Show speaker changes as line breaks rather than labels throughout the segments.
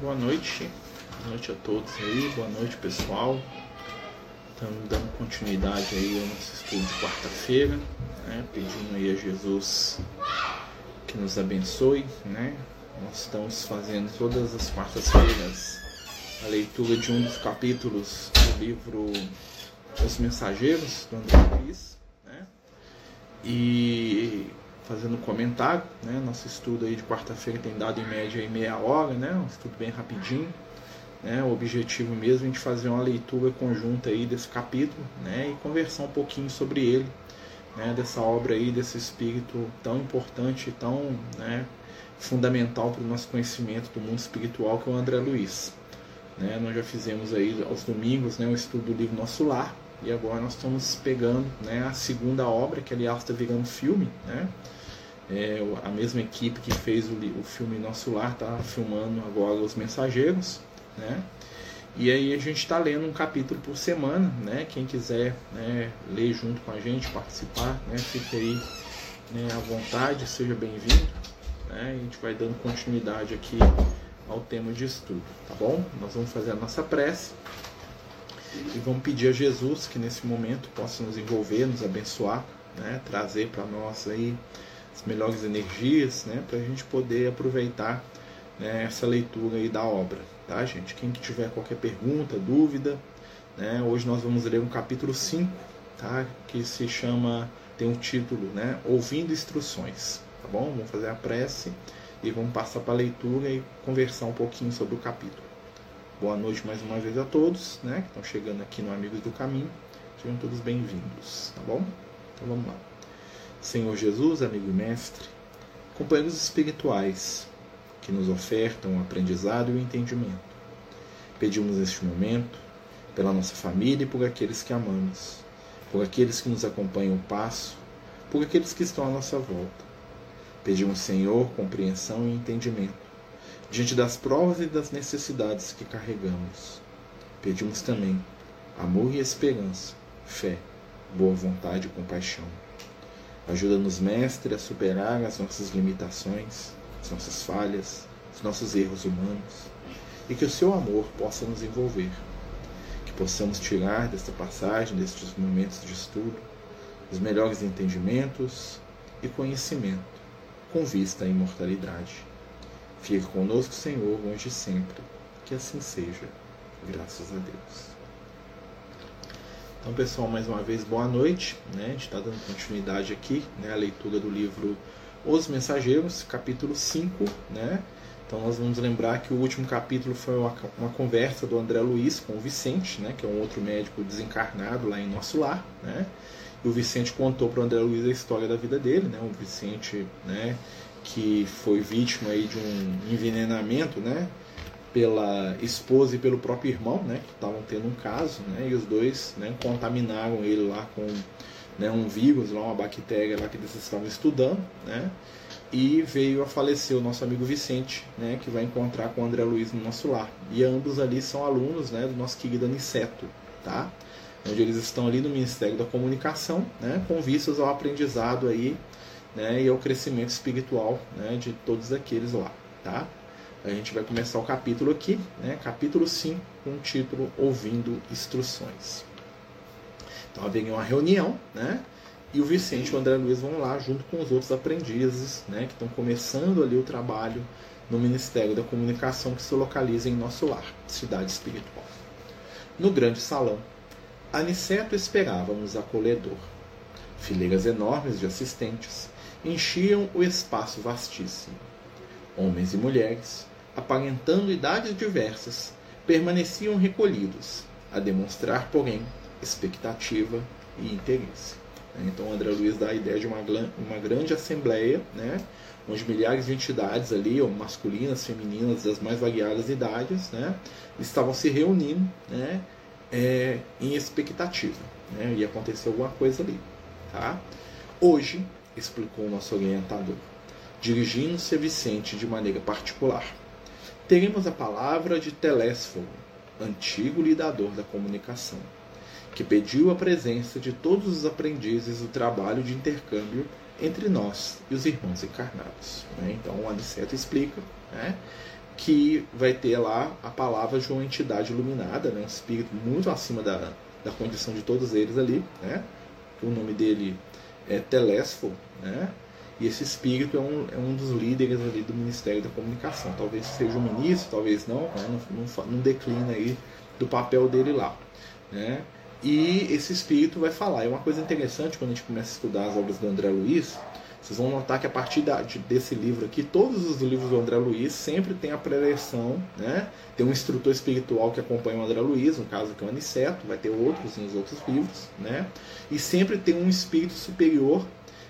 Boa noite, boa noite a todos aí, boa noite pessoal. Estamos dando continuidade aí ao nosso estudo de quarta-feira, né? pedindo aí a Jesus que nos abençoe, né? Nós estamos fazendo todas as quartas-feiras a leitura de um dos capítulos do livro Os Mensageiros, do André Luiz, né? E fazendo comentário, né? Nosso estudo aí de quarta-feira tem dado em média meia hora, né? Um estudo bem rapidinho. Né? O objetivo mesmo é a gente fazer uma leitura conjunta aí desse capítulo, né? E conversar um pouquinho sobre ele, né? Dessa obra aí, desse espírito tão importante, tão, né? Fundamental para o nosso conhecimento do mundo espiritual que é o André Luiz. Né? Nós já fizemos aí aos domingos, né? O estudo do livro Nosso Lar e agora nós estamos pegando, né? A segunda obra que aliás está virando filme, né? É, a mesma equipe que fez o, o filme Nosso Lar está filmando agora Os Mensageiros, né? E aí a gente está lendo um capítulo por semana, né? Quem quiser né, ler junto com a gente, participar, né? Fique aí né, à vontade, seja bem-vindo. Né? A gente vai dando continuidade aqui ao tema de estudo, tá bom? Nós vamos fazer a nossa prece e vamos pedir a Jesus que nesse momento possa nos envolver, nos abençoar, né? Trazer para nós aí as melhores energias, né, para a gente poder aproveitar né, essa leitura aí da obra, tá, gente? Quem que tiver qualquer pergunta, dúvida, né, hoje nós vamos ler um capítulo 5, tá, que se chama, tem um título, né, Ouvindo Instruções, tá bom? Vamos fazer a prece e vamos passar para a leitura e conversar um pouquinho sobre o capítulo. Boa noite mais uma vez a todos, né, que estão chegando aqui no Amigos do Caminho. Sejam todos bem-vindos, tá bom? Então vamos lá. Senhor Jesus, amigo e mestre, companheiros espirituais que nos ofertam o aprendizado e o entendimento. Pedimos neste momento pela nossa família e por aqueles que amamos, por aqueles que nos acompanham o passo, por aqueles que estão à nossa volta. Pedimos, Senhor, compreensão e entendimento diante das provas e das necessidades que carregamos. Pedimos também amor e esperança, fé, boa vontade e compaixão. Ajuda-nos, Mestre, a superar as nossas limitações, as nossas falhas, os nossos erros humanos, e que o seu amor possa nos envolver. Que possamos tirar desta passagem, destes momentos de estudo, os melhores entendimentos e conhecimento, com vista à imortalidade. Fique conosco, Senhor, hoje e sempre. Que assim seja. Graças a Deus. Então, pessoal, mais uma vez, boa noite. Né? A gente está dando continuidade aqui, né? a leitura do livro Os Mensageiros, capítulo 5. Né? Então, nós vamos lembrar que o último capítulo foi uma, uma, conversa do André Luiz com o Vicente, né? que é um outro médico desencarnado lá em nosso lar. Né? E o Vicente contou para o André Luiz a história da vida dele. Né? O Vicente, né? Que foi vítima aí de um envenenamento, né? pela esposa e pelo próprio irmão, né, que estavam tendo um caso, né, e os dois, né, contaminaram ele lá com né, um vírus, lá uma bactéria lá que eles estavam estudando, né, e veio a falecer o nosso amigo Vicente, né, que vai encontrar com o André Luiz no nosso lar. E ambos ali são alunos, né, do nosso querido Aniceto, tá? Onde eles estão ali no Ministério da Comunicação, né, com vistas ao aprendizado aí, né, e ao crescimento espiritual, né, de todos aqueles lá, tá? A gente vai começar o capítulo aqui, né? capítulo 5, com o título Ouvindo Instruções. Então haveria uma reunião, né? E o Vicente e o André Luiz vão lá junto com os outros aprendizes, né? Que estão começando ali o trabalho no Ministério da Comunicação que se localiza em nosso lar, cidade espiritual. No grande salão, Aniceto esperava-nos acolhedor. Fileiras enormes de assistentes enchiam o espaço vastíssimo. Homens e mulheres, aparentando idades diversas, permaneciam recolhidos, a demonstrar, porém, expectativa e interesse. Então, André Luiz dá a ideia de uma, uma grande assembleia, né, onde milhares de entidades ali, masculinas, femininas, das mais variadas idades, né, estavam se reunindo né, é, em expectativa. Né, ia acontecer alguma coisa ali. Tá? Hoje, explicou o nosso orientador, dirigindo-se a Vicente de maneira particular teremos a palavra de Telésforo, antigo lidador da comunicação, que pediu a presença de todos os aprendizes do trabalho de intercâmbio entre nós e os irmãos encarnados. Né? Então, o Aniceto explica né, que vai ter lá a palavra de uma entidade iluminada, né? um espírito muito acima da, da condição de todos eles ali, né? o nome dele é Telesfo, né? e esse espírito é um, é um dos líderes ali do Ministério da Comunicação. Talvez seja o ministro, talvez não, né? não, não, não declina aí do papel dele lá. Né? E esse espírito vai falar. É uma coisa interessante quando a gente começa a estudar as obras do André Luiz, vocês vão notar que a partir da, de, desse livro aqui, todos os livros do André Luiz sempre tem a preleção, né? Tem um instrutor espiritual que acompanha o André Luiz, no caso que é o Aniceto, vai ter outros nos outros livros, né? E sempre tem um espírito superior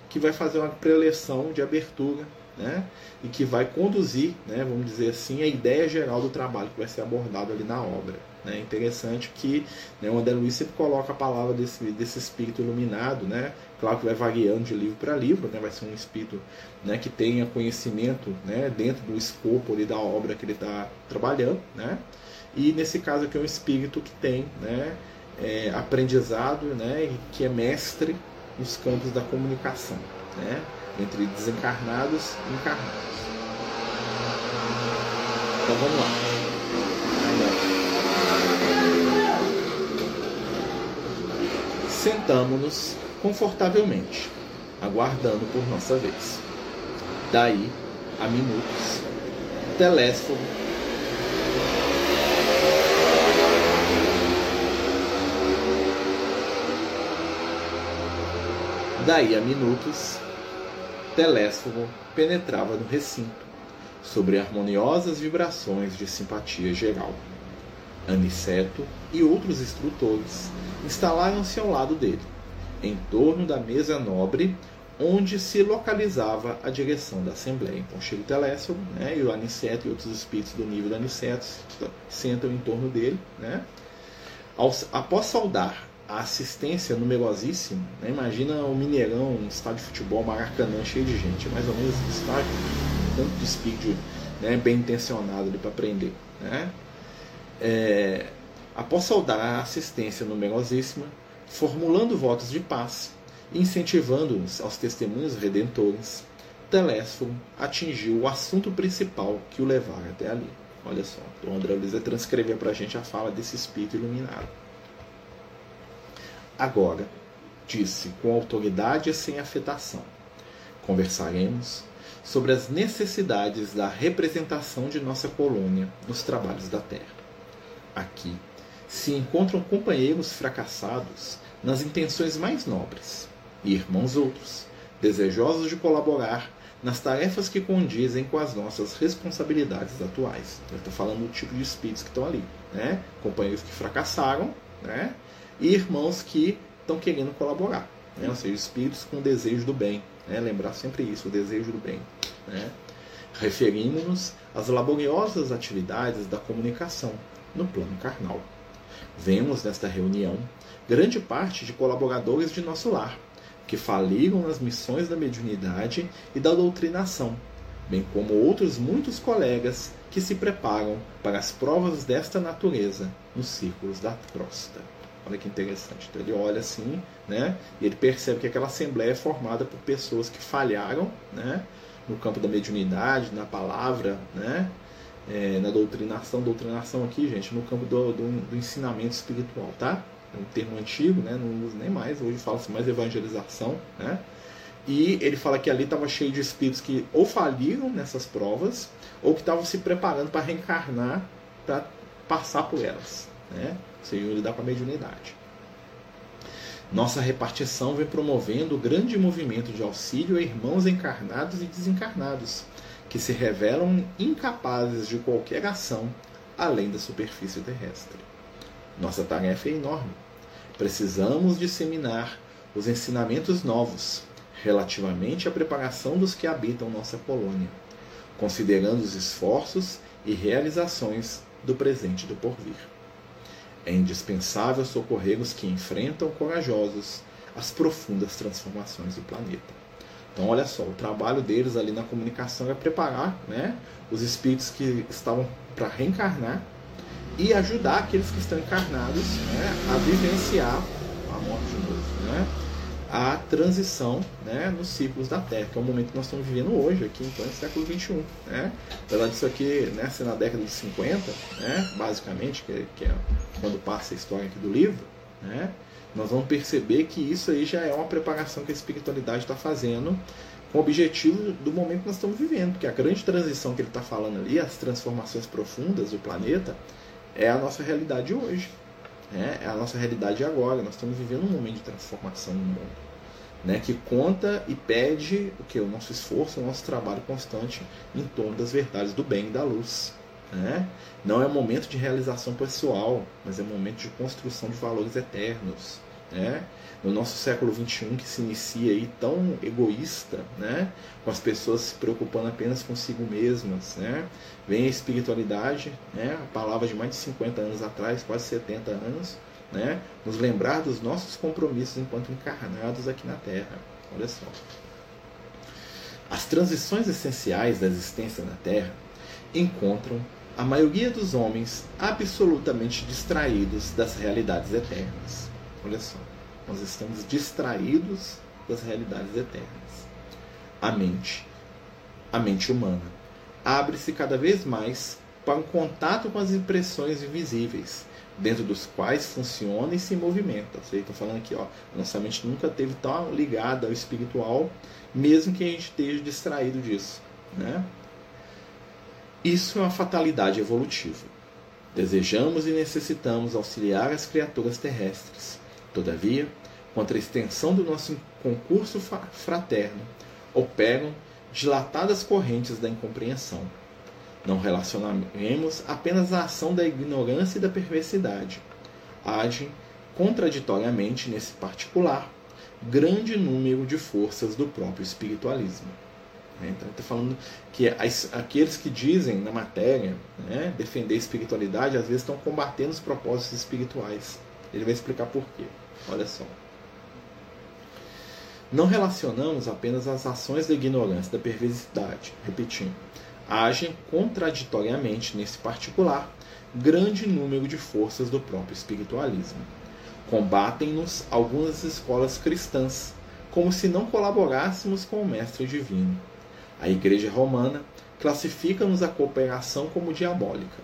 que vai fazer uma preleção de abertura, né? E que vai conduzir, né, vamos dizer assim, a ideia geral do trabalho que vai ser abordado ali na obra. É né? interessante que né, o André Luiz sempre coloca a palavra desse, desse espírito iluminado, né? Claro que vai variando de livro para livro, né? vai ser um espírito né, que tenha conhecimento né, dentro do escopo ali, da obra que ele está trabalhando. Né? E nesse caso aqui é um espírito que tem né, é, aprendizado né, e que é mestre nos campos da comunicação, né, entre desencarnados e encarnados. Então vamos lá. Sentamos-nos confortavelmente, aguardando por nossa vez. Daí a minutos, Telésforo Daí a minutos, Telésforo penetrava no recinto, sobre harmoniosas vibrações de simpatia geral. Aniceto e outros instrutores instalaram-se ao lado dele, em torno da mesa nobre onde se localizava a direção da Assembleia. Então chega o Telésforo né, e o Aniceto e outros espíritos do nível do Aniceto sentam em torno dele. Né, após saudar a assistência numerosíssima, né, imagina o Mineirão, um estádio de futebol, Maracanã, cheio de gente, mais ou menos esse estádio, tanto de espírito né, bem intencionado para aprender. Né, é, após saudar a assistência numerosíssima, formulando votos de paz incentivando-os aos testemunhos redentores, Telésforo atingiu o assunto principal que o levara até ali. Olha só, o André Luiz vai transcrever para a gente a fala desse espírito iluminado. Agora, disse com autoridade e sem afetação, conversaremos sobre as necessidades da representação de nossa colônia nos trabalhos da terra. Aqui se encontram companheiros fracassados nas intenções mais nobres, e irmãos outros, desejosos de colaborar nas tarefas que condizem com as nossas responsabilidades atuais. Eu estou falando do tipo de espíritos que estão ali, né? Companheiros que fracassaram, né? E irmãos que estão querendo colaborar, né? Ou seja, espíritos com desejo do bem, né? Lembrar sempre isso, o desejo do bem, né? Referimos-nos às laboriosas atividades da comunicação no plano carnal. Vemos nesta reunião grande parte de colaboradores de nosso lar, que faliram nas missões da mediunidade e da doutrinação, bem como outros muitos colegas que se preparam para as provas desta natureza nos círculos da crosta. Olha que interessante. Então ele olha assim, né? E ele percebe que aquela assembleia é formada por pessoas que falharam, né? No campo da mediunidade, na palavra, né? é, na doutrinação, doutrinação aqui, gente, no campo do, do, do, ensinamento espiritual, tá? É um termo antigo, né? Não uso nem mais, hoje fala-se mais evangelização, né? E ele fala que ali estava cheio de espíritos que ou faliram nessas provas, ou que estavam se preparando para reencarnar, para passar por elas, né? Seria lidar com a mediunidade. Nossa repartição vem promovendo o grande movimento de auxílio a irmãos encarnados e desencarnados, que se revelam incapazes de qualquer ação além da superfície terrestre. Nossa tarefa é enorme. Precisamos disseminar os ensinamentos novos relativamente à preparação dos que habitam nossa colônia, considerando os esforços e realizações do presente e do porvir. É indispensável socorrer os que enfrentam corajosos as profundas transformações do planeta. Então, olha só, o trabalho deles ali na comunicação é preparar né, os espíritos que estavam para reencarnar e ajudar aqueles que estão encarnados né, a vivenciar a morte de novo. Né? A transição né, nos ciclos da Terra, que é o momento que nós estamos vivendo hoje, aqui então, no século XXI. Né? Apesar disso aqui né, ser na década de 50, né, basicamente, que, que é quando passa a história aqui do livro, né, nós vamos perceber que isso aí já é uma preparação que a espiritualidade está fazendo com o objetivo do momento que nós estamos vivendo, porque a grande transição que ele está falando ali, as transformações profundas do planeta, é a nossa realidade hoje. Né? É a nossa realidade agora. Nós estamos vivendo um momento de transformação no mundo. Né, que conta e pede o que o nosso esforço, o nosso trabalho constante em torno das verdades do bem e da luz. Né? Não é momento de realização pessoal, mas é momento de construção de valores eternos. Né? No nosso século XXI, que se inicia aí tão egoísta, né? com as pessoas se preocupando apenas consigo mesmas, né? vem a espiritualidade, né? a palavra de mais de 50 anos atrás, quase 70 anos, né? nos lembrar dos nossos compromissos enquanto encarnados aqui na Terra. Olha só. As transições essenciais da existência na Terra encontram a maioria dos homens absolutamente distraídos das realidades eternas. Olha só, nós estamos distraídos das realidades eternas. A mente, a mente humana, abre-se cada vez mais para um contato com as impressões invisíveis, dentro dos quais funciona e se movimenta. Você está falando aqui, ó, nossa mente nunca teve tão ligada ao espiritual, mesmo que a gente esteja distraído disso, né? Isso é uma fatalidade evolutiva. Desejamos e necessitamos auxiliar as criaturas terrestres. Todavia, contra a extensão do nosso concurso fraterno, operam dilatadas correntes da incompreensão. Não relacionaremos apenas a ação da ignorância e da perversidade. Agem contraditoriamente nesse particular grande número de forças do próprio espiritualismo. Né? Então, está falando que aqueles que dizem na matéria né, defender espiritualidade, às vezes estão combatendo os propósitos espirituais. Ele vai explicar por quê. Olha só. Não relacionamos apenas as ações da ignorância, da perversidade, repetindo. Agem contraditoriamente, nesse particular, grande número de forças do próprio espiritualismo. Combatem-nos algumas escolas cristãs, como se não colaborássemos com o Mestre Divino a Igreja Romana classifica-nos a cooperação como diabólica.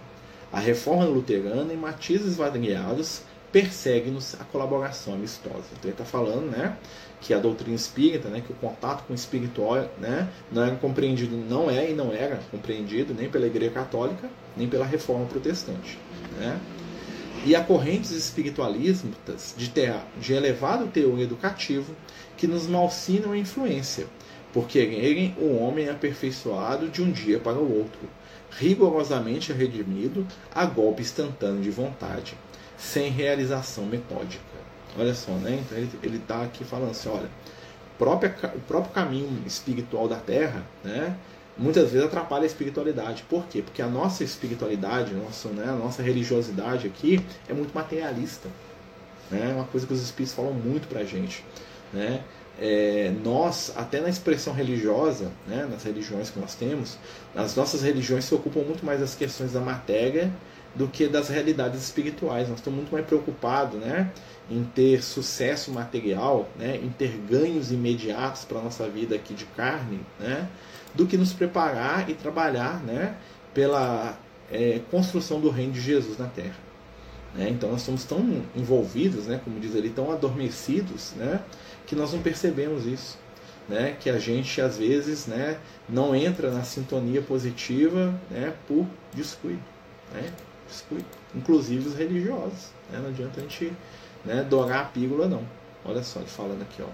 A reforma luterana, em matizes variados, persegue-nos a colaboração amistosa. Então ele está falando né, que a doutrina espírita, né, que o contato com o espiritual né, não era compreendido, não é e não era compreendido nem pela Igreja Católica, nem pela reforma protestante. Né? E há correntes espiritualistas de, ter, de elevado teor educativo que nos malsinam a influência por quererem o homem aperfeiçoado de um dia para o outro, rigorosamente redimido a golpe instantâneo de vontade, sem realização metódica. Olha só, né? Então ele está aqui falando assim, olha, própria, o próprio caminho espiritual da Terra, né? Muitas vezes atrapalha a espiritualidade. Por quê? Porque a nossa espiritualidade, nossa, né, a nossa religiosidade aqui é muito materialista. Né? É uma coisa que os espíritos falam muito pra gente. Né? é, nós, até na expressão religiosa, né, nas religiões que nós temos, as nossas religiões se ocupam muito mais das questões da matéria do que das realidades espirituais. Nós estamos muito mais preocupados né, em ter sucesso material, né, em ter ganhos imediatos para a nossa vida aqui de carne, né, do que nos preparar e trabalhar né, pela é, construção do reino de Jesus na Terra. Né? Então nós estamos tão envolvidos, né, como diz ali, tão adormecidos, né, que nós não percebemos isso. Né, que a gente às vezes né, não entra na sintonia positiva né, por descuido, né. Inclusive os religiosos. Né, não adianta a gente né, dourar a pílula, não. Olha só ele falando aqui. Ó.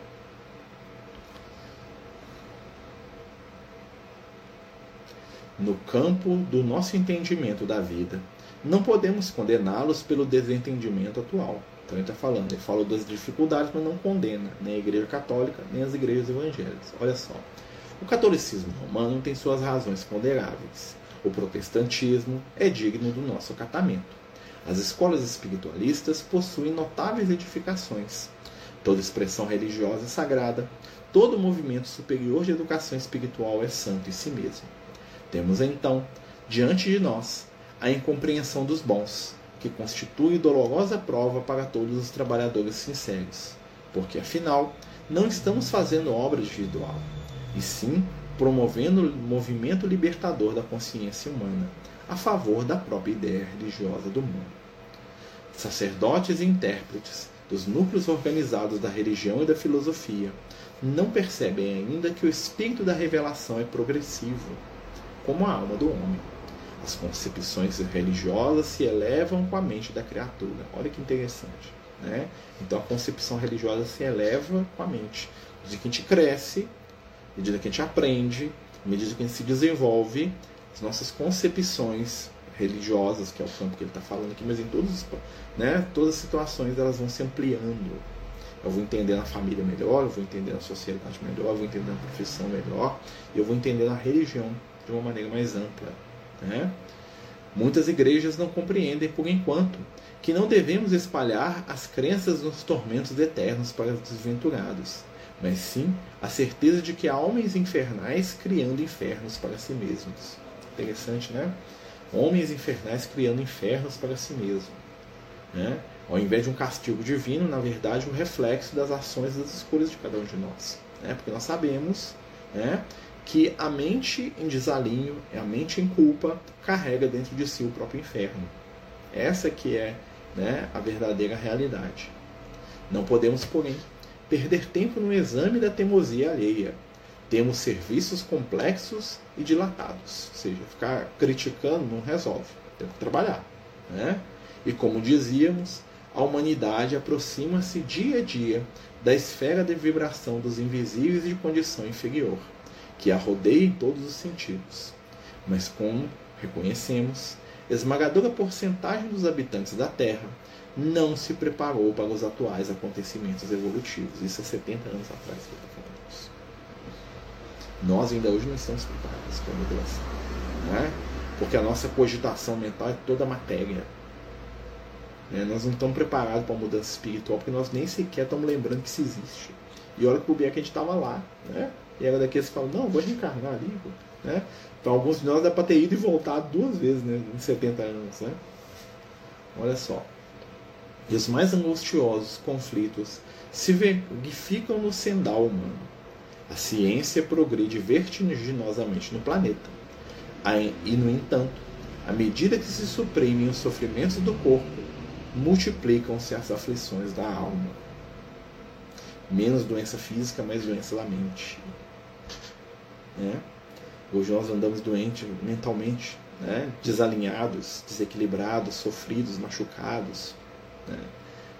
No campo do nosso entendimento da vida, não podemos condená-los pelo desentendimento atual. Então ele está falando, ele fala das dificuldades, mas não condena nem a Igreja Católica, nem as igrejas evangélicas. Olha só. O catolicismo romano tem suas razões ponderáveis. O protestantismo é digno do nosso acatamento. As escolas espiritualistas possuem notáveis edificações. Toda expressão religiosa é sagrada, todo movimento superior de educação espiritual é santo em si mesmo. Temos então, diante de nós, a incompreensão dos bons, que constitui dolorosa prova para todos os trabalhadores sinceros, porque afinal não estamos fazendo obra individual, e sim promovendo o movimento libertador da consciência humana a favor da própria ideia religiosa do mundo. Sacerdotes e intérpretes dos núcleos organizados da religião e da filosofia não percebem ainda que o espírito da revelação é progressivo, como a alma do homem. As concepções religiosas se elevam com a mente da criatura. Olha que interessante. Né? Então a concepção religiosa se eleva com a mente. Medida que a gente cresce, à medida que a gente aprende, à medida que a gente se desenvolve, as nossas concepções religiosas, que é o campo que ele está falando aqui, mas em todos, né, todas as situações elas vão se ampliando. Eu vou entender a família melhor, eu vou entender a sociedade melhor, eu vou entender a profissão melhor, e eu vou entender a religião de uma maneira mais ampla. Né? Muitas igrejas não compreendem, por enquanto, que não devemos espalhar as crenças nos tormentos eternos para os desventurados, mas sim a certeza de que há homens infernais criando infernos para si mesmos. Interessante, né? Homens infernais criando infernos para si mesmos. Né? Ao invés de um castigo divino, na verdade, um reflexo das ações e das escolhas de cada um de nós. Né? Porque nós sabemos né, que a mente em desalinho, a mente em culpa, carrega dentro de si o próprio inferno. Essa que é né, a verdadeira realidade. Não podemos, porém, perder tempo no exame da teimosia alheia. Temos serviços complexos e dilatados. Ou seja, ficar criticando não resolve. Temos que trabalhar. Né? E como dizíamos, a humanidade aproxima-se dia a dia da esfera de vibração dos invisíveis de condição inferior, que a rodeia em todos os sentidos. Mas como reconhecemos, esmagadora porcentagem dos habitantes da Terra não se preparou para os atuais acontecimentos evolutivos. Isso é 70 anos atrás que está falando isso. Nós ainda hoje não estamos preparados para a mudança. Né? Porque a nossa cogitação mental é toda matéria. Né? Nós não estamos preparados para a mudança espiritual porque nós nem sequer estamos lembrando que isso existe. E olha que o que a gente estava lá. Né? E era daqueles que falam, não, vou reencarnar ali. Né? Então alguns de nós dá para ter ido e voltado duas vezes né? em 70 anos. Né? Olha só. E os mais angustiosos conflitos se verificam no sendal humano. A ciência progride vertiginosamente no planeta. E, no entanto, à medida que se suprimem os sofrimentos do corpo, multiplicam-se as aflições da alma. Menos doença física, mais doença da mente. Né? Hoje nós andamos doentes mentalmente, né? desalinhados, desequilibrados, sofridos, machucados. Né?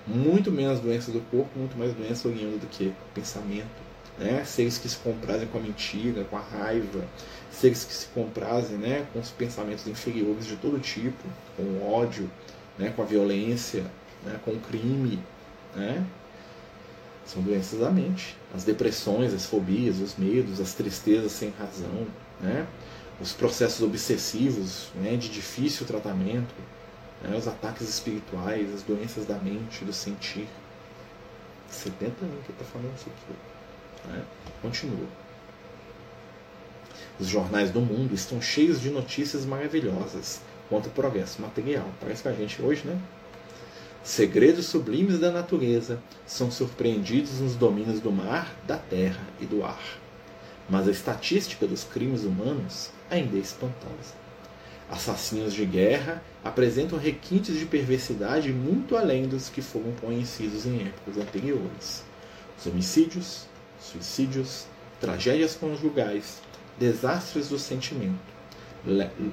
Muito menos doença do corpo, muito mais doença oriunda do que pensamento. Né? Seres que se comprazem com a mentira, com a raiva, seres que se comprazem né? com os pensamentos inferiores de todo tipo, com o ódio, né, com a violência, né, com o crime. Né? São doenças da mente. As depressões, as fobias, os medos, as tristezas sem razão, né? os processos obsessivos né, de difícil tratamento, né, os ataques espirituais, as doenças da mente, do sentir. 70 anos que está falando isso aqui. Né? Continua. Os jornais do mundo estão cheios de notícias maravilhosas quanto ao progresso material. Parece que a gente hoje, né? Segredos sublimes da natureza são surpreendidos nos domínios do mar, da terra e do ar. Mas a estatística dos crimes humanos ainda é espantosa. Assassinos de guerra apresentam requintes de perversidade muito além dos que foram conhecidos em épocas anteriores. Os homicídios, suicídios, tragédias conjugais, desastres do sentimento,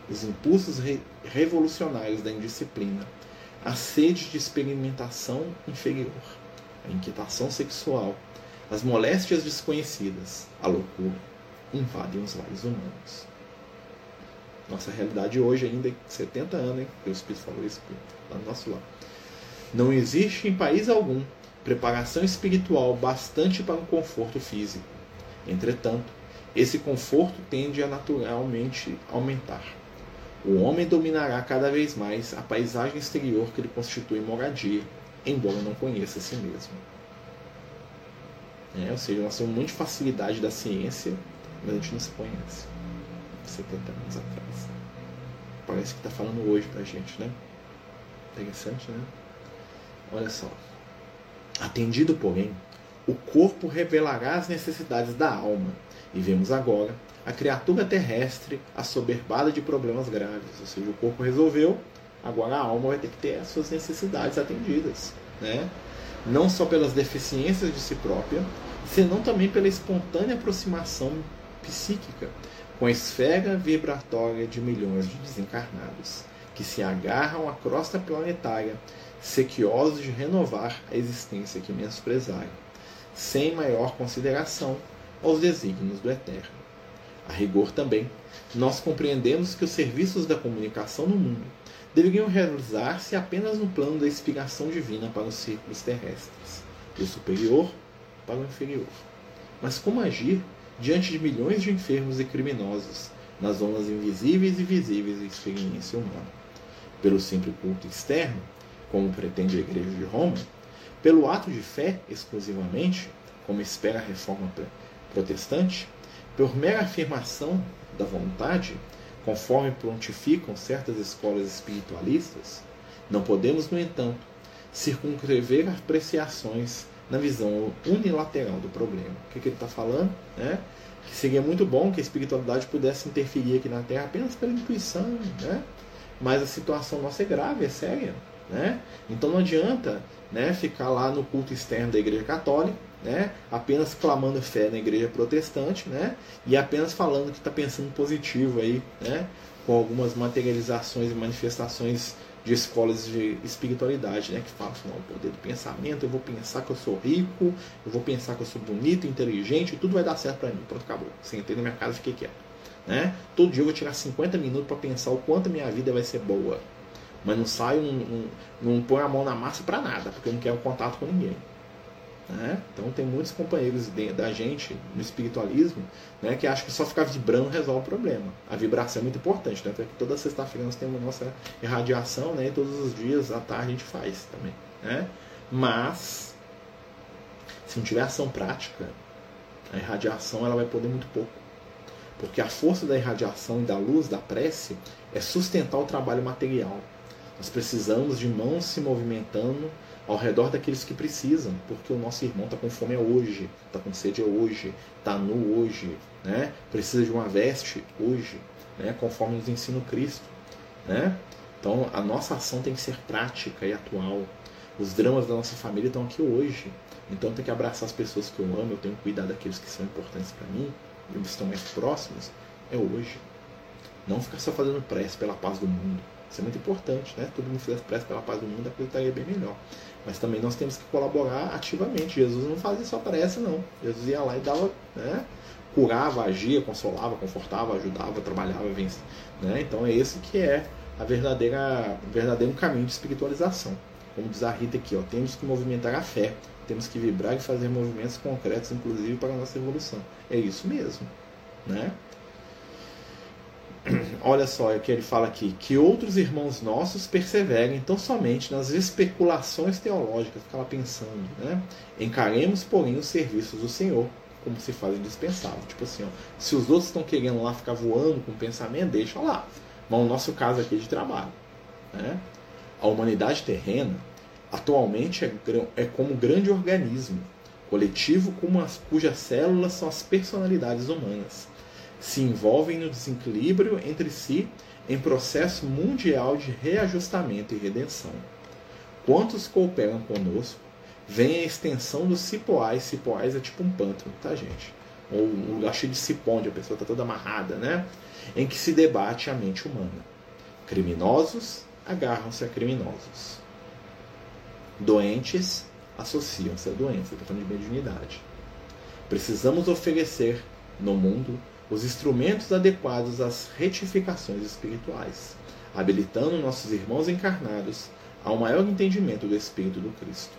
os impulsos re revolucionários da indisciplina, a sede de experimentação inferior, a inquietação sexual, as moléstias desconhecidas, a loucura, invadem os lares humanos. Nossa realidade hoje, ainda 70 anos, hein? o Espírito falou isso lá no nosso lado. Não existe em país algum preparação espiritual bastante para um conforto físico. Entretanto, esse conforto tende a naturalmente aumentar. O homem dominará cada vez mais a paisagem exterior que ele constitui moradia, embora não conheça a si mesmo. É, ou seja, nós temos muita facilidade da ciência, mas a gente não se conhece. 70 anos atrás. Parece que está falando hoje pra gente, né? Interessante, né? Olha só. Atendido, porém, o corpo revelará as necessidades da alma. E vemos agora a criatura terrestre assoberbada de problemas graves. Ou seja, o corpo resolveu, agora a alma vai ter que ter as suas necessidades atendidas. Né? Não só pelas deficiências de si própria, senão também pela espontânea aproximação psíquica com a esfera vibratória de milhões de desencarnados, que se agarram à crosta planetária, sequiosos de renovar a existência que menosprezaram, sem maior consideração aos desígnios do Eterno. A rigor também, nós compreendemos que os serviços da comunicação no mundo deveriam realizar-se apenas no plano da inspiração divina para os círculos terrestres, do superior para o inferior. Mas como agir diante de milhões de enfermos e criminosos nas zonas invisíveis e visíveis da experiência humana? Pelo simples culto externo, como pretende a Igreja de Roma, pelo ato de fé exclusivamente, como espera a reforma protestante, por mera afirmação da vontade, conforme prontificam certas escolas espiritualistas, não podemos, no entanto, circunscrever apreciações na visão unilateral do problema. O que, que ele está falando? Né? Que seria muito bom que a espiritualidade pudesse interferir aqui na Terra apenas pela intuição, né? mas a situação nossa é grave, é séria. Né? Então não adianta né, ficar lá no culto externo da Igreja Católica, né, apenas clamando fé na Igreja Protestante, né, e apenas falando que está pensando positivo aí, né, com algumas materializações e manifestações de escolas de espiritualidade, né, que falam assim, o poder do pensamento, eu vou pensar que eu sou rico, eu vou pensar que eu sou bonito, inteligente, tudo vai dar certo para mim. Pronto, acabou. Sentei na minha casa e fiquei quieto. Né? Todo dia eu vou tirar 50 minutos para pensar o quanto a minha vida vai ser boa. Mas não saio, não, não, não põe a mão na massa para nada, porque eu não quero contato com ninguém. Né? Então tem muitos companheiros da gente no espiritualismo né, que acham que só ficar vibrando resolve o problema. A vibração é muito importante, né? toda sexta-feira nós temos a nossa irradiação né, e todos os dias à tarde a gente faz também. Né? Mas se não tiver ação prática, a irradiação ela vai poder muito pouco. Porque a força da irradiação e da luz, da prece, é sustentar o trabalho material. Nós precisamos de mãos se movimentando ao redor daqueles que precisam, porque o nosso irmão está com fome hoje, está com sede hoje, está nu hoje, né? precisa de uma veste hoje, né? conforme nos ensina Cristo. Né? Então a nossa ação tem que ser prática e atual. Os dramas da nossa família estão aqui hoje. Então tenho que abraçar as pessoas que eu amo, eu tenho que cuidar daqueles que são importantes para mim, e estão mais próximos, é hoje. Não ficar só fazendo prece pela paz do mundo. Isso é muito importante, né? Todo mundo fizesse prece pela paz do mundo, a coisa estaria bem melhor. Mas também nós temos que colaborar ativamente. Jesus não fazia só prece, não. Jesus ia lá e dava, né? curava, agia, consolava, confortava, ajudava, trabalhava, vencia. Né? Então é esse que é a verdadeira, o verdadeiro caminho de espiritualização. Como diz a Rita aqui, ó, temos que movimentar a fé, temos que vibrar e fazer movimentos concretos, inclusive para a nossa evolução. É isso mesmo. Né? olha só o que ele fala aqui: que outros irmãos nossos perseverem tão somente nas especulações teológicas, ficava pensando, né? Encaremos, porém, os serviços do Senhor como se faz indispensável. Tipo assim, ó, se os outros estão querendo lá ficar voando com pensamento, deixa lá. Mas o nosso caso aqui é de trabalho. Né? A humanidade terrena atualmente é, é como um grande organismo coletivo cujas células são as personalidades humanas se envolvem no desequilíbrio entre si em processo mundial de reajustamento e redenção. Quantos cooperam conosco, vem a extensão dos cipoais. Cipoais é tipo um pântano, tá, gente? Ou um lugar cheio de cipó, onde a pessoa está toda amarrada, né? Em que se debate a mente humana. Criminosos agarram-se a criminosos. Doentes associam-se a doença, falando de mediunidade. Precisamos oferecer no mundo os instrumentos adequados às retificações espirituais, habilitando nossos irmãos encarnados ao maior entendimento do Espírito do Cristo.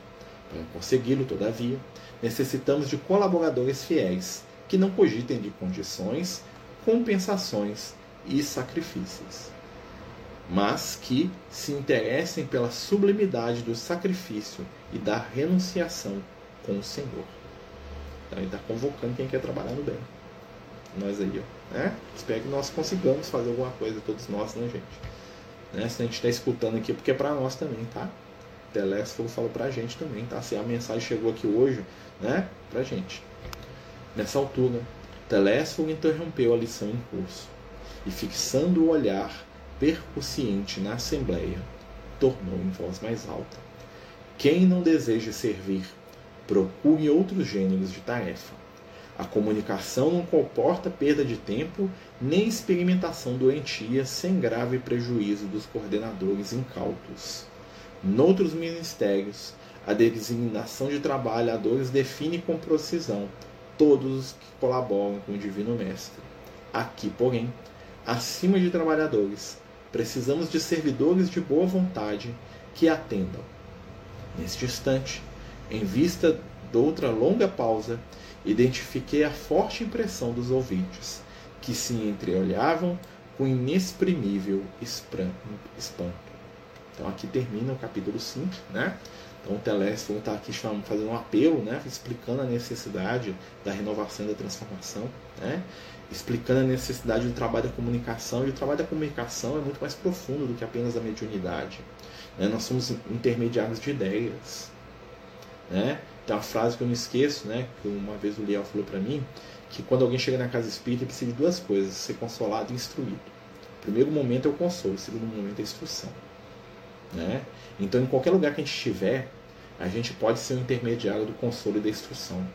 Para consegui-lo, todavia, necessitamos de colaboradores fiéis que não cogitem de condições, compensações e sacrifícios, mas que se interessem pela sublimidade do sacrifício e da renunciação com o Senhor. Então ele está convocando quem quer trabalhar no bem nós aí, ó. Né? Espero que nós consigamos fazer alguma coisa, todos nós, né, gente? Né? Se a gente está escutando aqui, porque é para nós também, tá? Telésforo falou para a gente também, tá? Se a mensagem chegou aqui hoje, né? Para gente. Nessa altura, Telésforo interrompeu a lição em curso e, fixando o olhar percussiente na assembleia, tornou em voz mais alta: Quem não deseja servir, procure outros gêneros de tarefa. A comunicação não comporta perda de tempo nem experimentação doentia sem grave prejuízo dos coordenadores incautos. Noutros ministérios, a designação de trabalhadores define com precisão todos os que colaboram com o Divino Mestre. Aqui, porém, acima de trabalhadores, precisamos de servidores de boa vontade que atendam. Neste instante, em vista de outra longa pausa, identifiquei a forte impressão dos ouvintes, que se entreolhavam com inexprimível espanto. Então aqui termina o capítulo 5, né? Então o Telésforo está aqui fazendo um apelo, né? explicando a necessidade da renovação e da transformação, né? explicando a necessidade do trabalho da comunicação. E o trabalho da comunicação é muito mais profundo do que apenas a mediunidade. Né? Nós somos intermediários de ideias. Né? Tem uma frase que eu não esqueço, né? que uma vez o Liel falou para mim, que quando alguém chega na casa espírita, precisa de duas coisas: ser consolado e instruído. O primeiro momento é o consolo, o segundo momento é a instrução. Né? Então, em qualquer lugar que a gente estiver, a gente pode ser um intermediário do consolo e da instrução.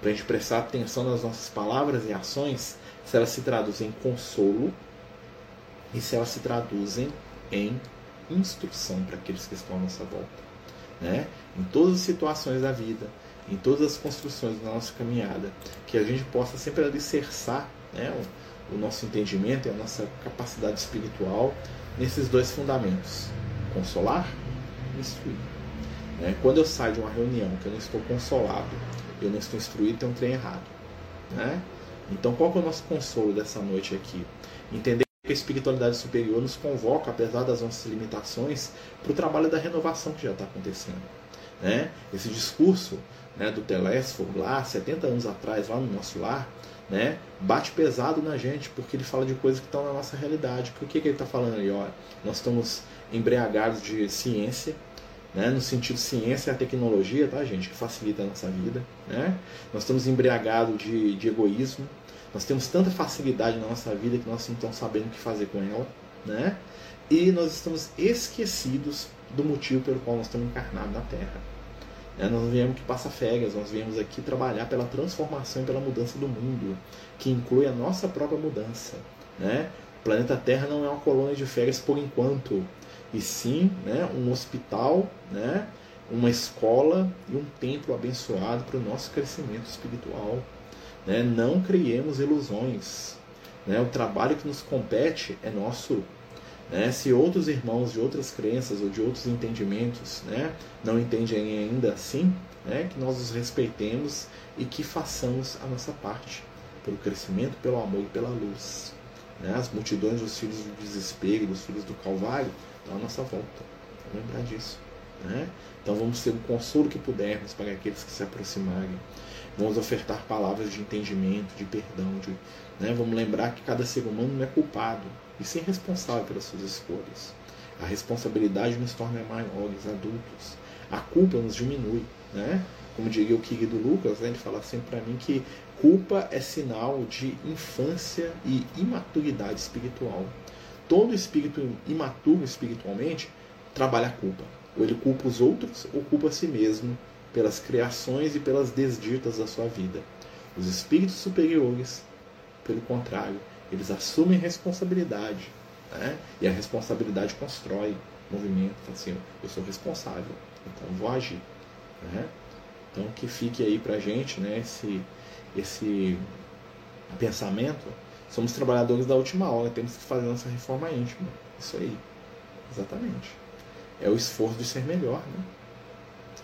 Para a gente prestar atenção nas nossas palavras e ações, se elas se traduzem em consolo e se elas se traduzem em instrução para aqueles que estão à nossa volta. Né? Em todas as situações da vida, em todas as construções da nossa caminhada, que a gente possa sempre alicerçar né, o, o nosso entendimento e a nossa capacidade espiritual nesses dois fundamentos consolar, instruir. Né? Quando eu saio de uma reunião que eu não estou consolado, eu não estou instruído, tem um trem errado. Né? Então, qual é o nosso consolo dessa noite aqui? Entender que a espiritualidade superior nos convoca, apesar das nossas limitações, para o trabalho da renovação que já está acontecendo. Né? Esse discurso né, do Telésforo lá, 70 anos atrás, lá no nosso lar, né, bate pesado na gente, porque ele fala de coisas que estão na nossa realidade. O que, que ele está falando? Olha, nós estamos embriagados de ciência, né? no sentido ciência é a tecnologia, tá, gente, que facilita a nossa vida. Né? Nós estamos embriagados de, de egoísmo, nós temos tanta facilidade na nossa vida que nós não estamos sabendo o que fazer com ela. Né? E nós estamos esquecidos do motivo pelo qual nós estamos encarnados na Terra. Né? Nós não viemos que passar férias, nós viemos aqui trabalhar pela transformação e pela mudança do mundo, que inclui a nossa própria mudança. Né? O planeta Terra não é uma colônia de férias por enquanto e sim né, um hospital, né, uma escola e um templo abençoado para o nosso crescimento espiritual. Né? Não criemos ilusões. Né? O trabalho que nos compete é nosso. Né? Se outros irmãos de outras crenças ou de outros entendimentos né, não entendem ainda assim, né, que nós os respeitemos e que façamos a nossa parte pelo crescimento, pelo amor e pela luz. Né? As multidões dos filhos do desespero, dos filhos do Calvário, à nossa volta. Vamos lembrar disso. Né? Então vamos ser o consolo que pudermos para aqueles que se aproximarem. Vamos ofertar palavras de entendimento, de perdão. De, né? Vamos lembrar que cada ser humano não é culpado e sim responsável pelas suas escolhas. A responsabilidade nos torna maiores, adultos. A culpa nos diminui. Né? Como diria o querido Lucas, né? ele fala sempre para mim que culpa é sinal de infância e imaturidade espiritual todo espírito imaturo espiritualmente trabalha a culpa. Ou ele culpa os outros ou culpa a si mesmo pelas criações e pelas desditas da sua vida. Os espíritos superiores, pelo contrário, eles assumem responsabilidade. Né? E a responsabilidade constrói movimento. Assim, eu sou responsável, então vou agir. Né? Então que fique aí pra gente né, esse, esse pensamento Somos trabalhadores da última hora, temos que fazer nossa reforma íntima. Isso aí. Exatamente. É o esforço de ser melhor, né?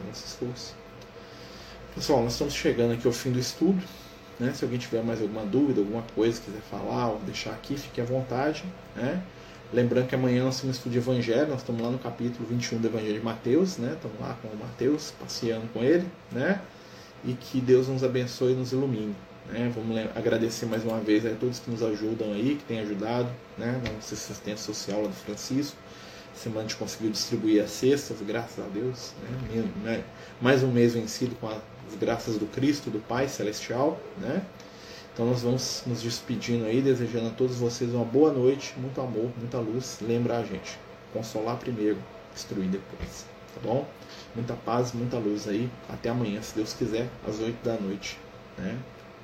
É o nosso esforço. Pessoal, nós estamos chegando aqui ao fim do estudo. Né? Se alguém tiver mais alguma dúvida, alguma coisa, quiser falar ou deixar aqui, fique à vontade. Né? Lembrando que amanhã nós temos estudo de Evangelho, nós estamos lá no capítulo 21 do Evangelho de Mateus, né? estamos lá com o Mateus, passeando com ele, né? e que Deus nos abençoe e nos ilumine. Né? Vamos agradecer mais uma vez a todos que nos ajudam aí, que têm ajudado né? na nossa assistência social lá do Francisco. Semana a gente conseguiu distribuir as cestas, graças a Deus. Né? né? Mais um mês vencido com as graças do Cristo, do Pai Celestial. Né? Então nós vamos nos despedindo aí, desejando a todos vocês uma boa noite, muito amor, muita luz. Lembrar a gente, consolar primeiro, destruir depois. Tá bom? Muita paz, muita luz aí. Até amanhã, se Deus quiser, às 8 da noite. Né?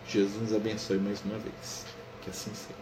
Jesus nos abençoe mais uma vez. Que assim seja.